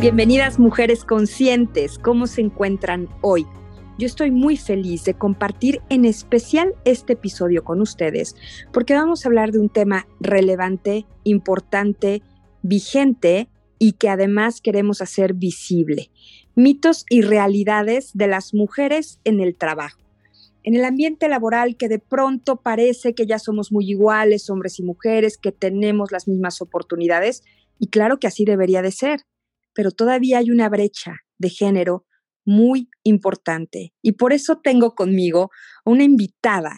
Bienvenidas mujeres conscientes, ¿cómo se encuentran hoy? Yo estoy muy feliz de compartir en especial este episodio con ustedes porque vamos a hablar de un tema relevante, importante, vigente y que además queremos hacer visible. Mitos y realidades de las mujeres en el trabajo. En el ambiente laboral que de pronto parece que ya somos muy iguales, hombres y mujeres, que tenemos las mismas oportunidades, y claro que así debería de ser pero todavía hay una brecha de género muy importante. Y por eso tengo conmigo una invitada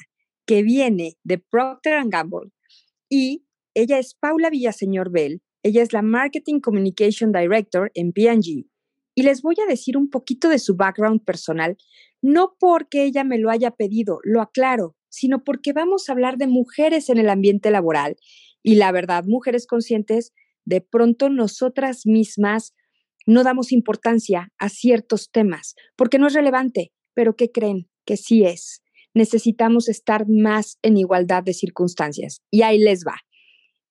que viene de Procter ⁇ Gamble y ella es Paula Villaseñor Bell. Ella es la Marketing Communication Director en P&G. Y les voy a decir un poquito de su background personal, no porque ella me lo haya pedido, lo aclaro, sino porque vamos a hablar de mujeres en el ambiente laboral. Y la verdad, mujeres conscientes, de pronto nosotras mismas no damos importancia a ciertos temas porque no es relevante, pero ¿qué creen? Que sí es. Necesitamos estar más en igualdad de circunstancias. Y ahí les va.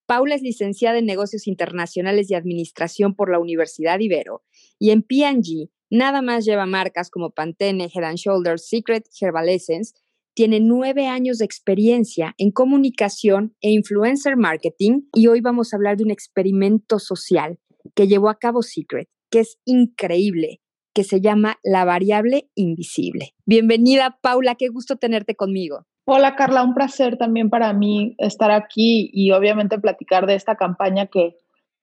Paula es licenciada en negocios internacionales y administración por la Universidad Ibero y en P&G nada más lleva marcas como Pantene, Head Shoulders, Secret, Herbal Essence. Tiene nueve años de experiencia en comunicación e influencer marketing y hoy vamos a hablar de un experimento social que llevó a cabo Secret que es increíble, que se llama La variable invisible. Bienvenida, Paula, qué gusto tenerte conmigo. Hola, Carla, un placer también para mí estar aquí y obviamente platicar de esta campaña que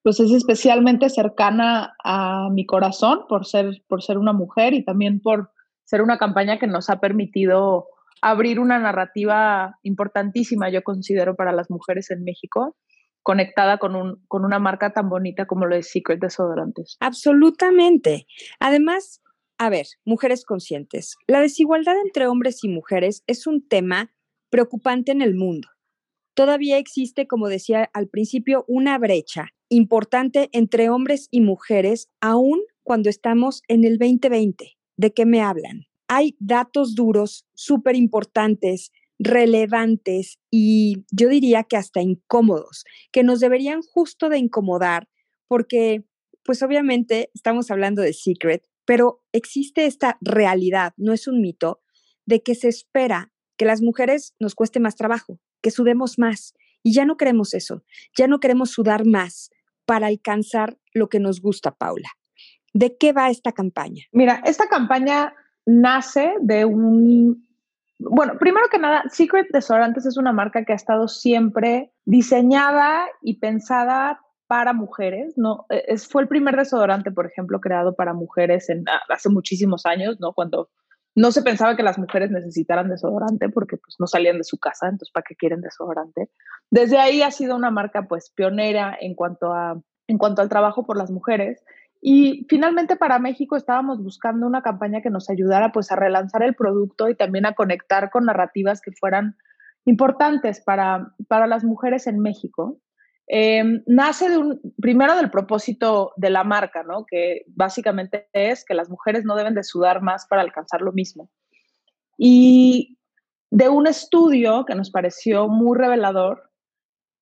pues es especialmente cercana a mi corazón por ser, por ser una mujer y también por ser una campaña que nos ha permitido abrir una narrativa importantísima, yo considero, para las mujeres en México conectada con, un, con una marca tan bonita como lo de Secret Desodorantes. Absolutamente. Además, a ver, mujeres conscientes, la desigualdad entre hombres y mujeres es un tema preocupante en el mundo. Todavía existe, como decía al principio, una brecha importante entre hombres y mujeres, aún cuando estamos en el 2020. ¿De qué me hablan? Hay datos duros súper importantes relevantes y yo diría que hasta incómodos, que nos deberían justo de incomodar, porque pues obviamente estamos hablando de Secret, pero existe esta realidad, no es un mito, de que se espera que las mujeres nos cueste más trabajo, que sudemos más. Y ya no queremos eso, ya no queremos sudar más para alcanzar lo que nos gusta, Paula. ¿De qué va esta campaña? Mira, esta campaña nace de un bueno, primero que nada, Secret Desodorantes es una marca que ha estado siempre diseñada y pensada para mujeres, ¿no? E, es, fue el primer desodorante, por ejemplo, creado para mujeres en, hace muchísimos años, ¿no? Cuando no se pensaba que las mujeres necesitaran desodorante porque pues no salían de su casa, entonces ¿para qué quieren desodorante? Desde ahí ha sido una marca pues pionera en cuanto a en cuanto al trabajo por las mujeres y finalmente para México estábamos buscando una campaña que nos ayudara pues a relanzar el producto y también a conectar con narrativas que fueran importantes para, para las mujeres en México. Em, nace de un, primero del propósito de la marca, ¿no? que básicamente es que las mujeres no deben de sudar más para alcanzar lo mismo. Y de un estudio que nos pareció muy revelador,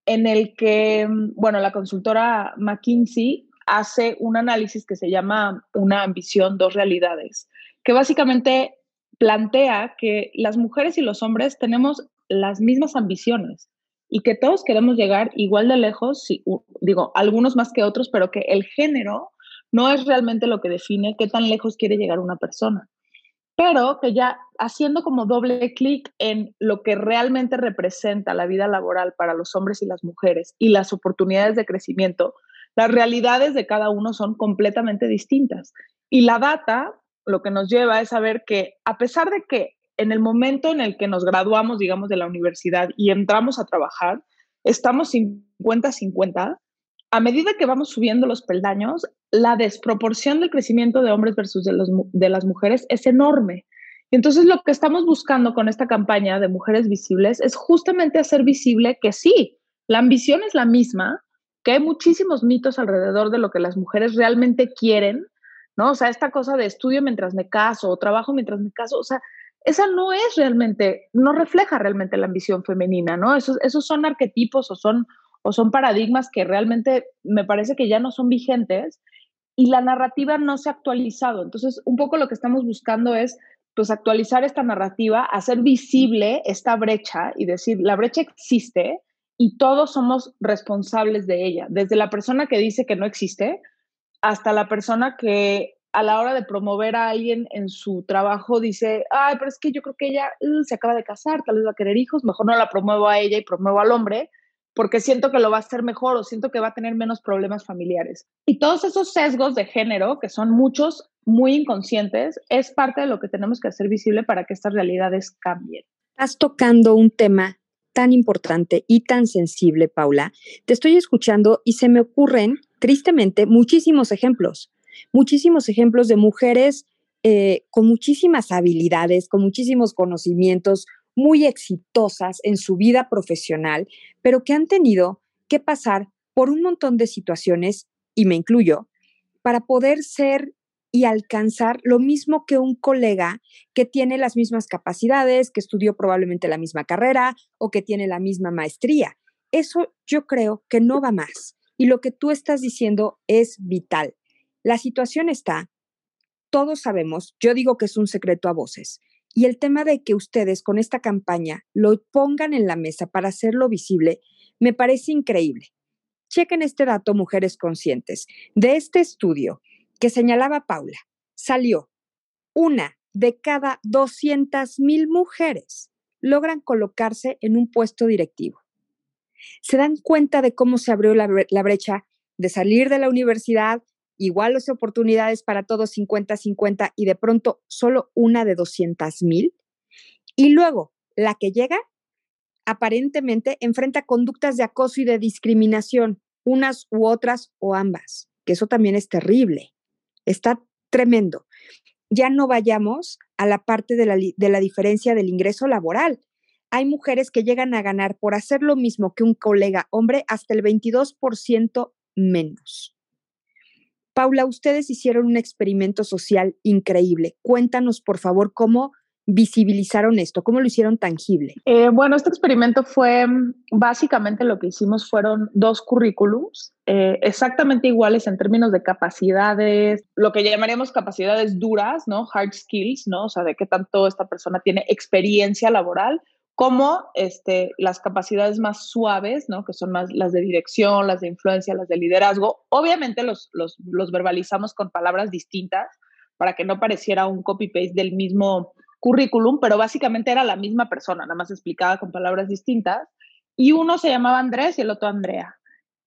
en el que, bueno, la consultora McKinsey hace un análisis que se llama Una ambición, dos realidades, que básicamente plantea que las mujeres y los hombres tenemos las mismas ambiciones y que todos queremos llegar igual de lejos, digo, algunos más que otros, pero que el género no es realmente lo que define qué tan lejos quiere llegar una persona. Pero que ya haciendo como doble clic en lo que realmente representa la vida laboral para los hombres y las mujeres y las oportunidades de crecimiento, las realidades de cada uno son completamente distintas. Y la data lo que nos lleva es saber que a pesar de que en el momento en el que nos graduamos, digamos, de la universidad y entramos a trabajar, estamos 50-50, a medida que vamos subiendo los peldaños, la desproporción del crecimiento de hombres versus de, de las mujeres es enorme. Entonces, lo que estamos buscando con esta campaña de Mujeres Visibles es justamente hacer visible que sí, la ambición es la misma, que hay muchísimos mitos alrededor de lo que las mujeres realmente quieren, ¿no? O sea, esta cosa de estudio mientras me caso o trabajo mientras me caso, o sea, esa no es realmente, no refleja realmente la ambición femenina, ¿no? Esos, esos son arquetipos o son, o son paradigmas que realmente me parece que ya no son vigentes y la narrativa no se ha actualizado. Entonces, un poco lo que estamos buscando es pues actualizar esta narrativa, hacer visible esta brecha y decir, la brecha existe y todos somos responsables de ella, desde la persona que dice que no existe hasta la persona que a la hora de promover a alguien en su trabajo dice, ay, pero es que yo creo que ella uh, se acaba de casar, tal vez va a querer hijos, mejor no la promuevo a ella y promuevo al hombre, porque siento que lo va a hacer mejor o siento que va a tener menos problemas familiares. Y todos esos sesgos de género, que son muchos muy inconscientes, es parte de lo que tenemos que hacer visible para que estas realidades cambien. Estás tocando un tema tan importante y tan sensible, Paula. Te estoy escuchando y se me ocurren, tristemente, muchísimos ejemplos, muchísimos ejemplos de mujeres eh, con muchísimas habilidades, con muchísimos conocimientos, muy exitosas en su vida profesional, pero que han tenido que pasar por un montón de situaciones, y me incluyo, para poder ser y alcanzar lo mismo que un colega que tiene las mismas capacidades, que estudió probablemente la misma carrera o que tiene la misma maestría. Eso yo creo que no va más. Y lo que tú estás diciendo es vital. La situación está, todos sabemos, yo digo que es un secreto a voces, y el tema de que ustedes con esta campaña lo pongan en la mesa para hacerlo visible, me parece increíble. Chequen este dato, mujeres conscientes. De este estudio que señalaba Paula, salió una de cada 200 mil mujeres logran colocarse en un puesto directivo. Se dan cuenta de cómo se abrió la, la brecha de salir de la universidad, iguales oportunidades para todos 50-50 y de pronto solo una de 200 mil. Y luego, la que llega, aparentemente enfrenta conductas de acoso y de discriminación, unas u otras o ambas, que eso también es terrible. Está tremendo. Ya no vayamos a la parte de la, de la diferencia del ingreso laboral. Hay mujeres que llegan a ganar por hacer lo mismo que un colega hombre hasta el 22% menos. Paula, ustedes hicieron un experimento social increíble. Cuéntanos, por favor, cómo visibilizaron esto, cómo lo hicieron tangible. Eh, bueno, este experimento fue básicamente lo que hicimos fueron dos currículums eh, exactamente iguales en términos de capacidades, lo que llamaríamos capacidades duras, ¿no? Hard skills, ¿no? O sea, de qué tanto esta persona tiene experiencia laboral como este, las capacidades más suaves, ¿no? que son más las de dirección, las de influencia, las de liderazgo. Obviamente los, los, los verbalizamos con palabras distintas para que no pareciera un copy-paste del mismo currículum, pero básicamente era la misma persona, nada más explicada con palabras distintas. Y uno se llamaba Andrés y el otro Andrea.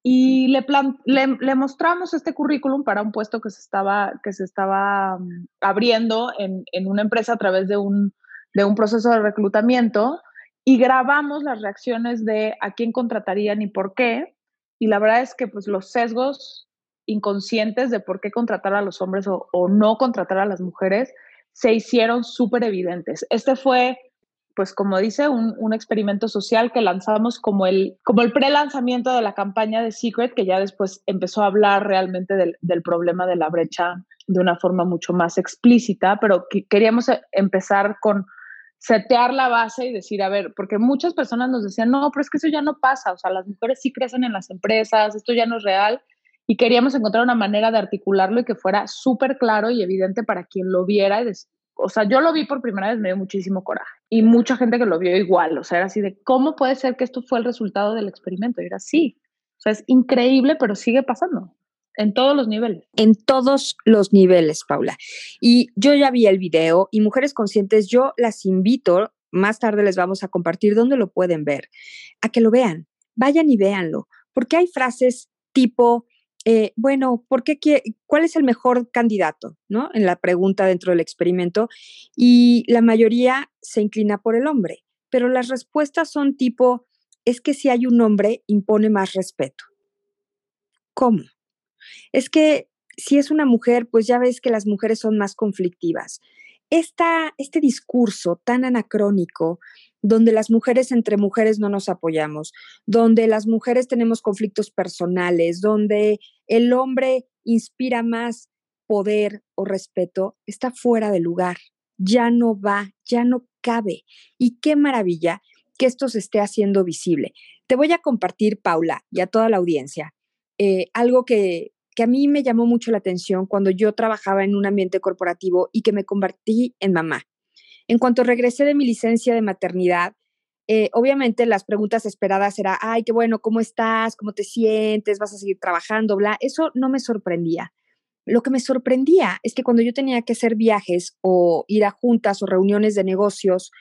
Y le, le, le, mostramos este currículum para un puesto que se estaba, que se estaba um, abriendo en, en, una empresa a través de un, de un proceso de reclutamiento y grabamos las reacciones de a quién contratarían y por qué. Y la verdad es que pues los sesgos inconscientes de por qué contratar a los hombres o, no contratar a las mujeres se hicieron súper evidentes. Este fue, pues como dice, un, un, experimento social que lanzamos como el, como el pre-lanzamiento de la campaña de Secret, que ya después empezó a hablar realmente del, del problema de la brecha de una forma mucho más explícita, pero que queríamos e, empezar con setear la base y decir, a ver, porque muchas personas nos decían, no, pero es que eso ya no pasa, o sea, las mujeres sí crecen en las empresas, esto ya no es real, y queríamos encontrar una manera de articularlo y que fuera súper claro y evidente para quien lo viera. o sea, yo lo vi por primera vez, me dio muchísimo coraje, y mucha gente que lo vio igual, o sea, era así de, ¿cómo puede ser que esto fue el resultado del experimento? Y era así, o sea, es increíble, pero sigue pasando. En todos los niveles. En todos los niveles, Paula. Y yo ya vi el video y Mujeres Conscientes, yo las invito, más tarde les vamos a compartir dónde lo pueden ver, a que lo vean. Vayan y véanlo, porque hay frases tipo, eh, bueno, ¿por qué, ¿cuál es el mejor candidato? ¿no? En la pregunta dentro del experimento. Y la mayoría se inclina por el hombre, pero las respuestas son tipo, es que si hay un hombre, impone más respeto. ¿Cómo? es que si es una mujer, pues ya ves que las mujeres son más conflictivas. Esta, este discurso tan anacrónico donde las mujeres entre mujeres no nos apoyamos, donde las mujeres tenemos conflictos personales, donde el hombre inspira más poder o respeto, está fuera de lugar, ya no va, ya no cabe. Y qué maravilla que esto se esté haciendo visible. Te voy a compartir, Paula, y a toda la audiencia, eh, algo que, que a mí me llamó mucho la atención cuando yo trabajaba en un ambiente corporativo y que me convertí en mamá. En cuanto regresé de mi licencia de maternidad, eh, obviamente las preguntas esperadas era, ay, qué bueno, ¿cómo estás? ¿Cómo te sientes? ¿Vas a seguir trabajando? Bla. Eso no me sorprendía. Lo que me sorprendía es que cuando yo tenía que hacer viajes o ir a juntas o reuniones de negocios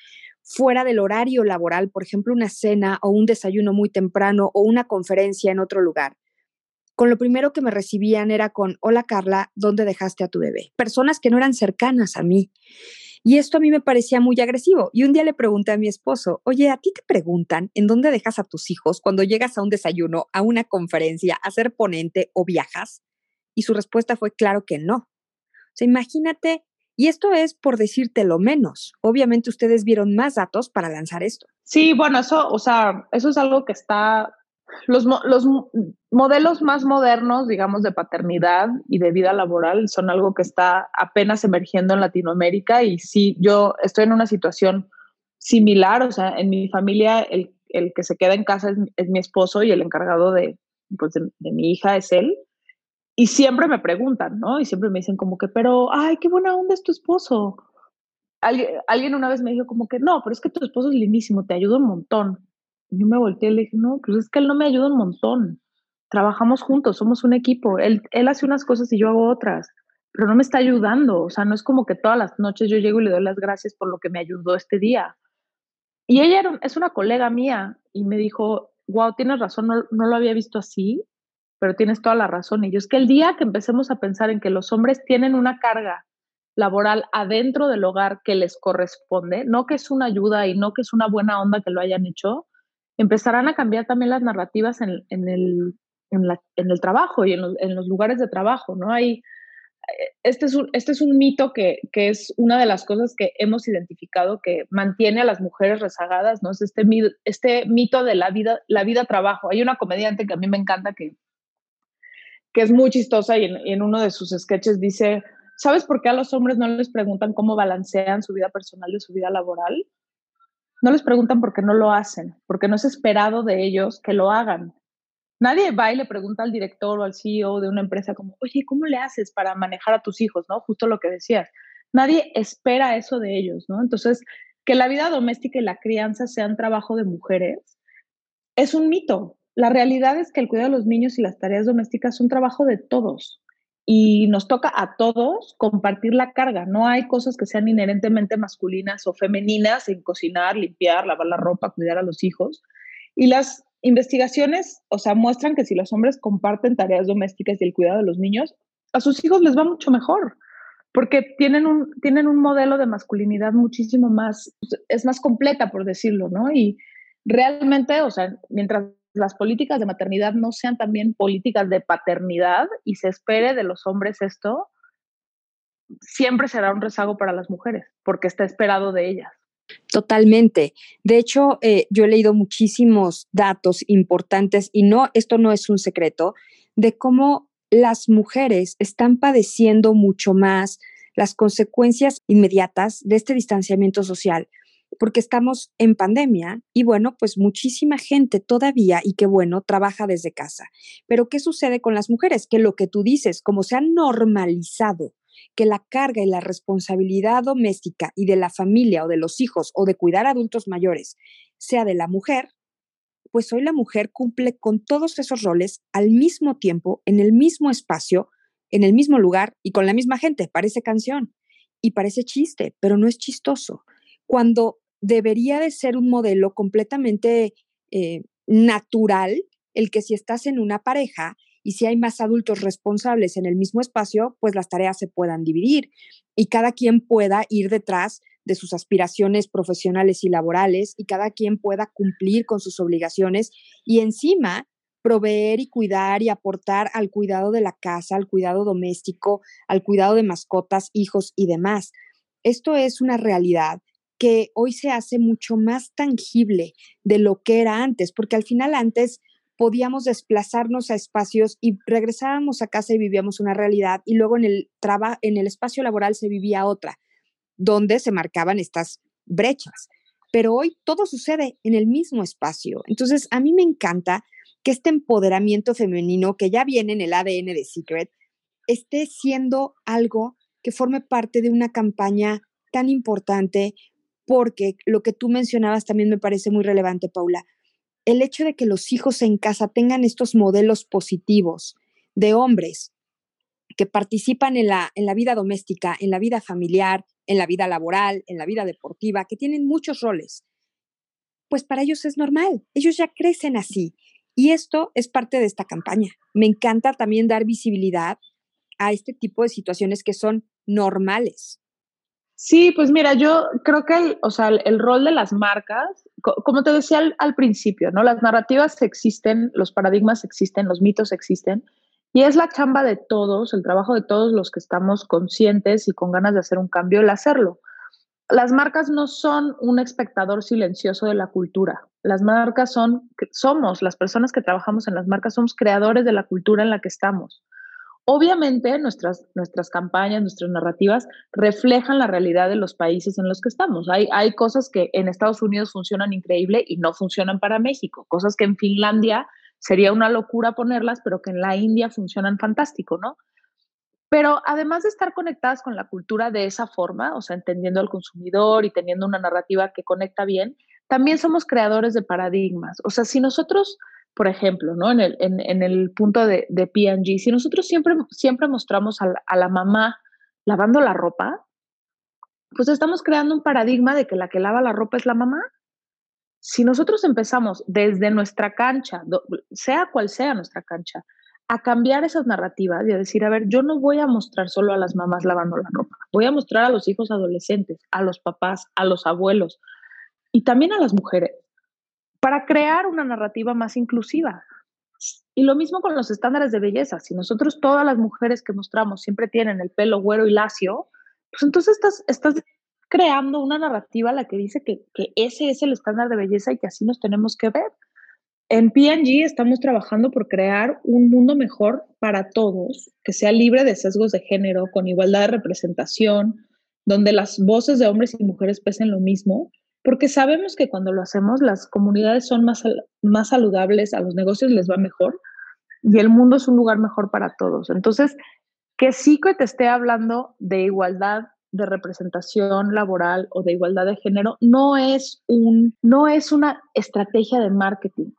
fuera del horario laboral, por ejemplo, una cena o un desayuno muy temprano o una conferencia en otro lugar, con lo primero que me recibían era con, hola Carla, ¿dónde dejaste a tu bebé? Personas que no eran cercanas a mí. Y esto a mí me parecía muy agresivo. Y un día le pregunté a mi esposo, oye, ¿a ti te preguntan en dónde dejas a tus hijos cuando llegas a un desayuno, a una conferencia, a ser ponente o viajas? Y su respuesta fue, claro que no. O sea, imagínate, y esto es por decirte lo menos. Obviamente ustedes vieron más datos para lanzar esto. Sí, bueno, eso, o sea, eso es algo que está los, los, modelos más modernos, digamos, de paternidad y de vida laboral son algo que está apenas emergiendo en Latinoamérica y sí, yo estoy en una situación similar, o sea, en mi familia el, que se queda en casa es, mi esposo y el encargado de, pues de, mi hija es él. Y siempre me preguntan, ¿no? Y siempre me dicen como que, pero, ay, qué buena onda es tu esposo. Alguien una vez me dijo como que, no, pero es que tu esposo es lindísimo, te ayuda un montón. Yo me volteé y le dije, no, pues es que él no me ayuda un montón. Trabajamos juntos, somos un equipo. Él, él hace unas cosas y yo hago otras, pero no me está ayudando. O sea, no es como que todas las noches yo llego y le doy las gracias por lo que me ayudó este día. Y ella es una colega mía y me dijo, wow, tienes razón, no, no lo había visto así, pero tienes toda la razón. Y yo es que el día que empecemos a pensar en que los hombres tienen una carga laboral adentro del hogar que les corresponde, no que es una ayuda y no que es una buena onda que lo hayan hecho, empezarán a cambiar también las narrativas en, en, el, en, la, en el, trabajo y los, en los, lugares de trabajo, ¿no? Hay, este, es un, este es un mito que, que, es una de las cosas que hemos identificado que mantiene a las mujeres rezagadas, ¿no? Es este, este mito de la vida, la vida trabajo. Hay una comediante que a mí me encanta que, que es muy chistosa y en, y en uno de sus sketches dice, ¿sabes por qué a los hombres no les preguntan cómo balancean su vida personal y su vida laboral? No les preguntan por qué no lo hacen, porque no es esperado de ellos que lo hagan. Nadie va y le pregunta al director o al CEO de una empresa como, oye, ¿cómo le haces para manejar a tus hijos? ¿No? Justo lo que decías. Nadie espera eso de ellos, ¿no? Entonces, que la vida doméstica y la crianza sean trabajo de mujeres es un mito. La realidad es que el cuidado de los niños y las tareas domésticas son trabajo de todos y nos toca a todos compartir la carga. No hay cosas que sean inherentemente masculinas o femeninas en cocinar, limpiar, lavar la ropa, cuidar a los hijos. Y las investigaciones, o sea, muestran que si los hombres comparten tareas domésticas y el cuidado de los niños, a sus hijos les va mucho mejor, porque tienen un, tienen un modelo de masculinidad muchísimo más, es más completa, por decirlo, ¿no? Y realmente, o sea, mientras las políticas de maternidad no sean también políticas de paternidad y se espere de los hombres esto, siempre será un rezago para las mujeres, porque está esperado de ellas. Totalmente. De hecho, eh, yo he leído muchísimos datos importantes y no, esto no es un secreto, de cómo las mujeres están padeciendo mucho más las consecuencias inmediatas de este distanciamiento social porque estamos en pandemia y bueno, pues muchísima gente todavía, y qué bueno, trabaja desde casa. Pero ¿qué sucede con las mujeres? Que lo que tú dices, como se ha normalizado que la carga y la responsabilidad doméstica y de la familia o de los hijos o de cuidar a adultos mayores sea de la mujer, pues hoy la mujer cumple con todos esos roles al mismo tiempo, en el mismo espacio, en el mismo lugar y con la misma gente. Parece canción y parece chiste, pero no es chistoso cuando debería de ser un modelo completamente eh, natural el que si estás en una pareja y si hay más adultos responsables en el mismo espacio, pues las tareas se puedan dividir y cada quien pueda ir detrás de sus aspiraciones profesionales y laborales y cada quien pueda cumplir con sus obligaciones y encima proveer y cuidar y aportar al cuidado de la casa, al cuidado doméstico, al cuidado de mascotas, hijos y demás. Esto es una realidad que hoy se hace mucho más tangible de lo que era antes, porque al final antes podíamos desplazarnos a espacios y regresábamos a casa y vivíamos una realidad y luego en el en el espacio laboral se vivía otra, donde se marcaban estas brechas. Pero hoy todo sucede en el mismo espacio. Entonces, a mí me encanta que este empoderamiento femenino que ya viene en el ADN de Secret esté siendo algo que forme parte de una campaña tan importante porque lo que tú mencionabas también me parece muy relevante, Paula. El hecho de que los hijos en casa tengan estos modelos positivos de hombres que participan en la, en la vida doméstica, en la vida familiar, en la vida laboral, en la vida deportiva, que tienen muchos roles, pues para ellos es normal, ellos ya crecen así. Y esto es parte de esta campaña. Me encanta también dar visibilidad a este tipo de situaciones que son normales. Sí, pues mira, yo creo que el, o sea, el, rol de las marcas, como te decía al, principio, ¿no? Las narrativas existen, los paradigmas existen, los mitos existen, y es la chamba de todos, el trabajo de todos los que estamos conscientes y con ganas de hacer un cambio, el hacerlo. Las marcas no son un espectador silencioso de la cultura. Las marcas son, somos, las personas que trabajamos en las marcas, somos creadores de la cultura en la que estamos. Obviamente nuestras, nuestras campañas, nuestras narrativas reflejan la realidad de los países en los que estamos. Hay, hay cosas que en Estados Unidos funcionan increíble y no funcionan para México, cosas que en Finlandia sería una locura ponerlas, pero que en la India funcionan fantástico, ¿no? Pero además de estar conectadas con la cultura de esa forma, o sea, entendiendo al consumidor y teniendo una narrativa que conecta bien, también somos creadores de paradigmas. O sea, si nosotros por ejemplo, ¿no? En el, punto de, de P&G, si nosotros siempre, siempre mostramos a la, a la, mamá lavando la ropa, pues estamos creando un paradigma de que la que lava la ropa es la mamá. Si nosotros empezamos desde nuestra cancha, sea cual sea nuestra cancha, a cambiar esas narrativas y a decir, a ver, yo no voy a mostrar solo a las mamás lavando la ropa, voy a mostrar a los hijos adolescentes, a los papás, a los abuelos y también a las mujeres para crear una narrativa más inclusiva. Y lo mismo con los estándares de belleza. Si nosotros todas las mujeres que mostramos siempre tienen el pelo güero y lacio, pues entonces estás, creando una narrativa la que dice que, que ese es el estándar de belleza y que así nos tenemos que ver. En PG estamos trabajando por crear un mundo mejor para todos, que sea libre de sesgos de género, con igualdad de representación, donde las voces de hombres y mujeres pesen lo mismo porque sabemos que cuando lo hacemos las comunidades son más, más saludables, a los negocios les va mejor y el mundo es un lugar mejor para todos. Entonces, que sí que te esté hablando de igualdad de representación laboral o de igualdad de género no es un no es una estrategia de marketing.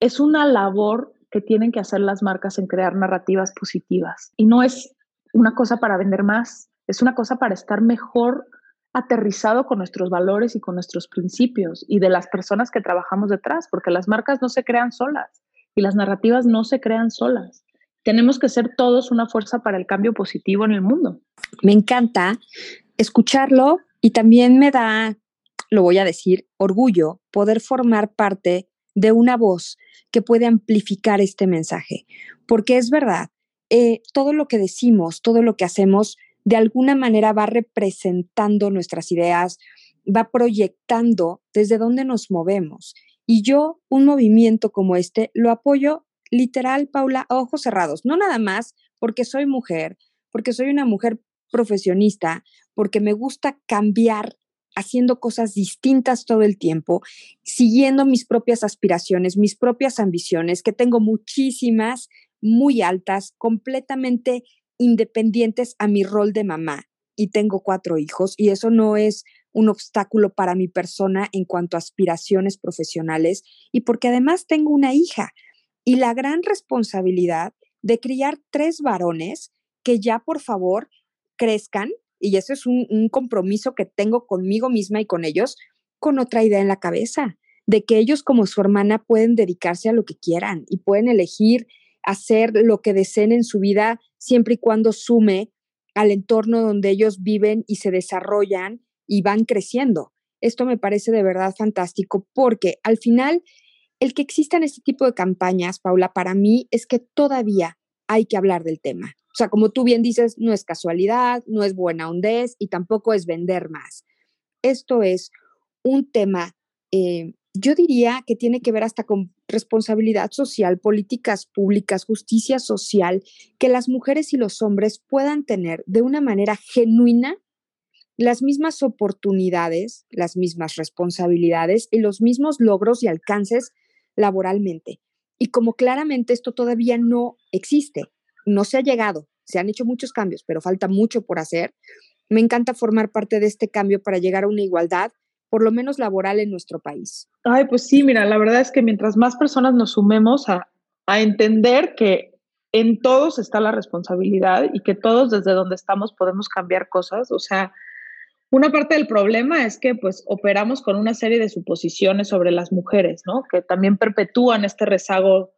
Es una labor que tienen que hacer las marcas en crear narrativas positivas y no es una cosa para vender más, es una cosa para estar mejor aterrizado con nuestros valores y con nuestros principios y de las personas que trabajamos detrás, porque las marcas no se crean solas y las narrativas no se crean solas. Tenemos que ser todos una fuerza para el cambio positivo en el mundo. Me encanta escucharlo y también me da, lo voy a decir, orgullo poder formar parte de una voz que puede amplificar este mensaje, porque es verdad, eh, todo lo que decimos, todo lo que hacemos, de alguna manera va representando nuestras ideas, va proyectando desde dónde nos movemos. Y yo, un movimiento como este, lo apoyo literal, Paula, a ojos cerrados, no nada más porque soy mujer, porque soy una mujer profesionista, porque me gusta cambiar haciendo cosas distintas todo el tiempo, siguiendo mis propias aspiraciones, mis propias ambiciones, que tengo muchísimas, muy altas, completamente independientes a mi rol de mamá y tengo cuatro hijos y eso no es un obstáculo para mi persona en cuanto a aspiraciones profesionales y porque además tengo una hija y la gran responsabilidad de criar tres varones que ya por favor crezcan y eso es un, un compromiso que tengo conmigo misma y con ellos con otra idea en la cabeza de que ellos como su hermana pueden dedicarse a lo que quieran y pueden elegir hacer lo que deseen en su vida siempre y cuando sume al entorno donde ellos viven y se desarrollan y van creciendo. Esto me parece de verdad fantástico porque al final el que existan este tipo de campañas, Paula, para mí es que todavía hay que hablar del tema. O sea, como tú bien dices, no es casualidad, no es buena hondez y tampoco es vender más. Esto es un tema, eh, yo diría que tiene que ver hasta con responsabilidad social, políticas públicas, justicia social, que las mujeres y los hombres puedan tener de una manera genuina las mismas oportunidades, las mismas responsabilidades y los mismos logros y alcances laboralmente. Y como claramente esto todavía no existe, no se ha llegado, se han hecho muchos cambios, pero falta mucho por hacer, me encanta formar parte de este cambio para llegar a una igualdad, por lo menos laboral en nuestro país. Ay, pues sí, mira, la verdad es que mientras más personas nos sumemos a, a entender que en todos está la responsabilidad y que todos desde donde estamos podemos cambiar cosas, o sea, una parte del problema es que pues operamos con una serie de suposiciones sobre las mujeres, ¿no? Que también perpetúan este rezago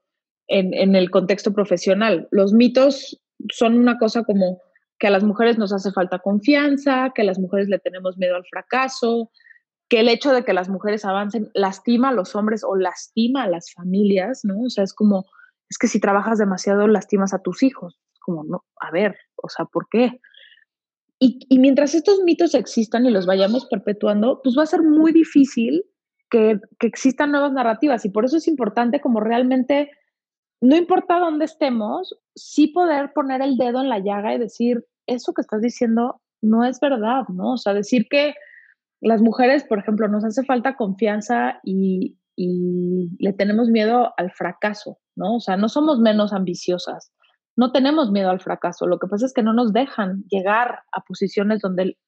en, en, el contexto profesional. Los mitos son una cosa como que a las mujeres nos hace falta confianza, que a las mujeres le tenemos miedo al fracaso, que el hecho de que las mujeres avancen lastima a los hombres o lastima a las familias, ¿no? O sea, es como, es que si trabajas demasiado lastimas a tus hijos. Es como, no, a ver, o sea, ¿por qué? Y, mientras estos mitos existan y los vayamos perpetuando, pues va a ser muy difícil que, que existan nuevas narrativas. Y por eso es importante como realmente, no importa dónde estemos, sí poder poner el dedo en la llaga y decir, eso que estás diciendo no es verdad, ¿no? O sea, decir que las mujeres, por ejemplo, nos hace falta confianza y, le tenemos miedo al fracaso, ¿no? O sea, no somos menos ambiciosas, no tenemos miedo al fracaso. Lo que pasa es que no nos dejan llegar a posiciones donde, el,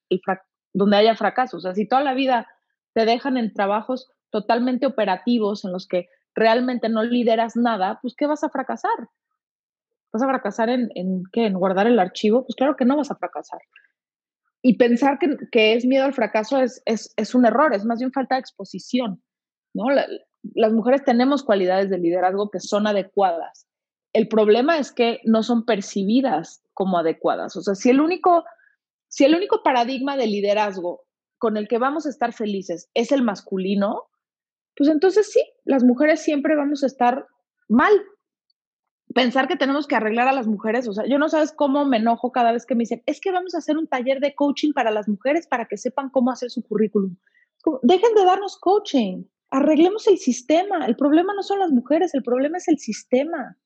donde haya fracaso. O sea, si toda la vida te dejan en trabajos totalmente operativos en los que realmente no lideras nada, pues ¿qué vas a fracasar? ¿Vas a fracasar en, en qué? ¿En guardar el archivo? Pues claro que no vas a fracasar. Y pensar que, es miedo al fracaso es, es, es, un error, es más bien falta de exposición. ¿no? las mujeres tenemos cualidades de liderazgo que son adecuadas el problema es que no son percibidas como adecuadas. O sea, si el único, si el único paradigma de liderazgo con el que vamos a estar felices es el masculino, pues entonces sí, las mujeres siempre vamos a estar mal. Pensar que tenemos que arreglar a las mujeres, o sea, yo no sabes cómo me enojo cada vez que me dicen, es que vamos a hacer un taller de coaching para las mujeres para que sepan cómo hacer su currículum. dejen de darnos coaching, arreglemos el sistema. El problema no son las mujeres, el problema es el sistema.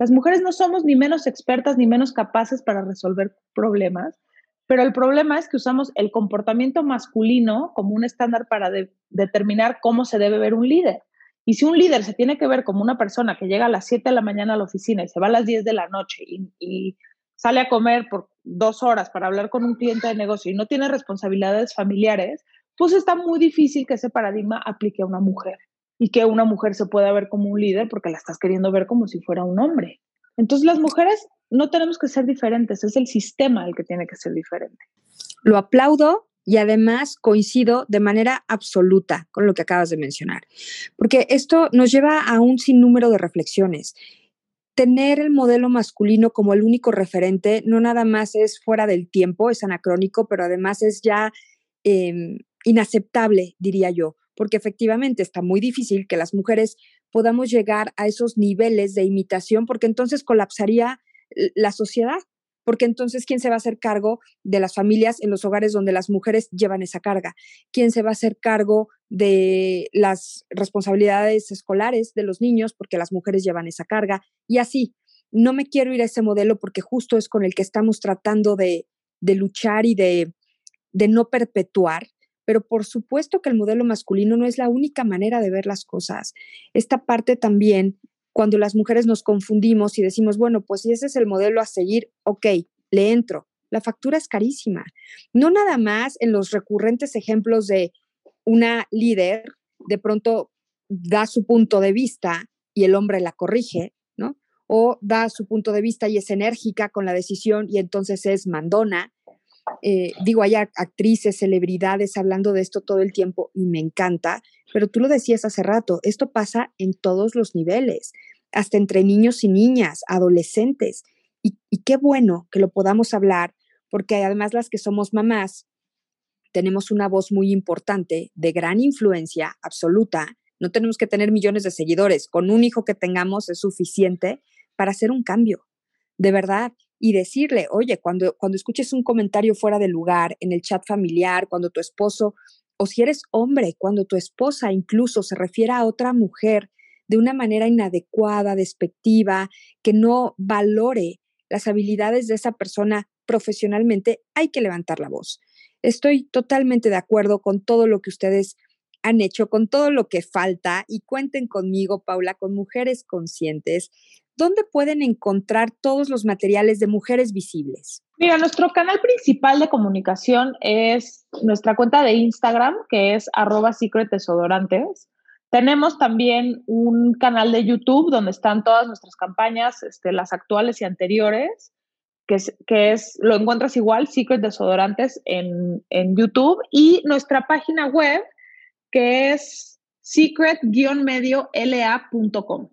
Las mujeres no somos ni menos expertas ni menos capaces para resolver problemas, pero el problema es que usamos el comportamiento masculino como un estándar para determinar cómo se debe ver un líder. Y si un líder se tiene que ver como una persona que llega a las 7 de la mañana a la oficina y se va a las 10 de la noche y, y sale a comer por dos horas para hablar con un cliente de negocio y no tiene responsabilidades familiares, pues está muy difícil que ese paradigma aplique a una mujer y que una mujer se pueda ver como un líder porque la estás queriendo ver como si fuera un hombre. Entonces las mujeres no tenemos que ser diferentes, es el sistema el que tiene que ser diferente. Lo aplaudo y además coincido de manera absoluta con lo que acabas de mencionar, porque esto nos lleva a un sinnúmero de reflexiones. Tener el modelo masculino como el único referente no nada más es fuera del tiempo, es anacrónico, pero además es ya eh, inaceptable, diría yo porque efectivamente está muy difícil que las mujeres podamos llegar a esos niveles de imitación, porque entonces colapsaría la sociedad, porque entonces ¿quién se va a hacer cargo de las familias en los hogares donde las mujeres llevan esa carga? ¿Quién se va a hacer cargo de las responsabilidades escolares de los niños porque las mujeres llevan esa carga? Y así, no me quiero ir a ese modelo porque justo es con el que estamos tratando de, luchar y de no perpetuar, pero por supuesto que el modelo masculino no es la única manera de ver las cosas. Esta parte también, cuando las mujeres nos confundimos y decimos, bueno, pues si ese es el modelo a seguir, ok, le entro. La factura es carísima. No nada más en los recurrentes ejemplos de una líder de pronto da su punto de vista y el hombre la corrige, ¿no? O da su punto de vista y es enérgica con la decisión y entonces es mandona, eh, digo, hay actrices, celebridades hablando de esto todo el tiempo y me encanta, pero tú lo decías hace rato, esto pasa en todos los niveles, hasta entre niños y niñas, adolescentes. Y, y qué bueno que lo podamos hablar, porque además las que somos mamás tenemos una voz muy importante, de gran influencia absoluta. No tenemos que tener millones de seguidores, con un hijo que tengamos es suficiente para hacer un cambio, de verdad. Y decirle, oye, cuando, cuando escuches un comentario fuera de lugar en el chat familiar, cuando tu esposo, o si eres hombre, cuando tu esposa incluso se refiere a otra mujer de una manera inadecuada, despectiva, que no valore las habilidades de esa persona profesionalmente, hay que levantar la voz. Estoy totalmente de acuerdo con todo lo que ustedes han hecho, con todo lo que falta y cuenten conmigo, Paula, con Mujeres Conscientes. ¿Dónde pueden encontrar todos los materiales de Mujeres Visibles? Mira, nuestro canal principal de comunicación es nuestra cuenta de Instagram, que es arroba secret Tenemos también un canal de YouTube donde están todas nuestras campañas, este, las actuales y anteriores que es, que es, lo encuentras igual, Secret Desodorantes en, en YouTube y nuestra página web que es secret-medio-la.com.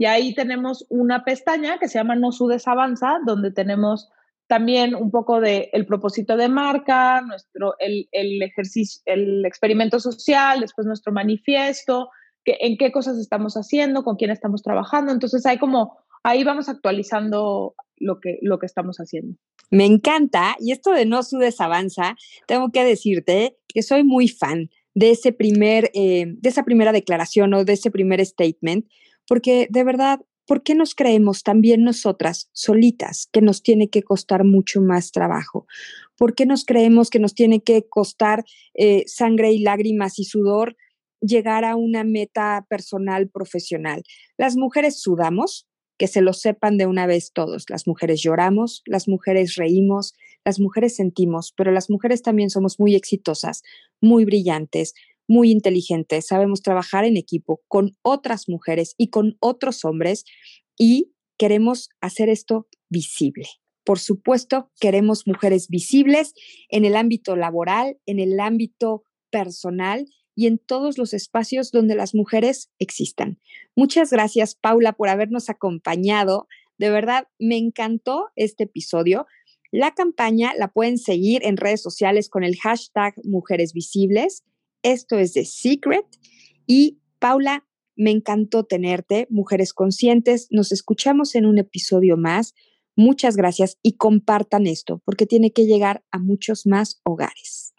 Y ahí tenemos una pestaña que se llama No Sudes Avanza, donde tenemos también un poco de el propósito de marca, nuestro, el, el, ejercicio, el experimento social, después nuestro manifiesto, que, en qué cosas estamos haciendo, con quién estamos trabajando. Entonces hay como, ahí vamos actualizando lo que, lo que estamos haciendo. Me encanta, y esto de no sudes avanza, tengo que decirte que soy muy fan de ese primer, eh, de esa primera declaración o de ese primer statement, porque de verdad, ¿por qué nos creemos también nosotras solitas que nos tiene que costar mucho más trabajo? ¿Por qué nos creemos que nos tiene que costar eh, sangre y lágrimas y sudor llegar a una meta personal profesional? Las mujeres sudamos, que se lo sepan de una vez todos. Las mujeres lloramos, las mujeres reímos, las mujeres sentimos, pero las mujeres también somos muy exitosas, muy brillantes, muy inteligentes, sabemos trabajar en equipo con otras mujeres y con otros hombres y queremos hacer esto visible. Por supuesto, queremos mujeres visibles en el ámbito laboral, en el ámbito personal y en todos los espacios donde las mujeres existan. Muchas gracias, Paula, por habernos acompañado. De verdad, me encantó este episodio. La campaña la pueden seguir en redes sociales con el hashtag Mujeres Visibles. Esto es de Secret. Y Paula, me encantó tenerte, Mujeres Conscientes. Nos escuchamos en un episodio más. Muchas gracias y compartan esto porque tiene que llegar a muchos más hogares.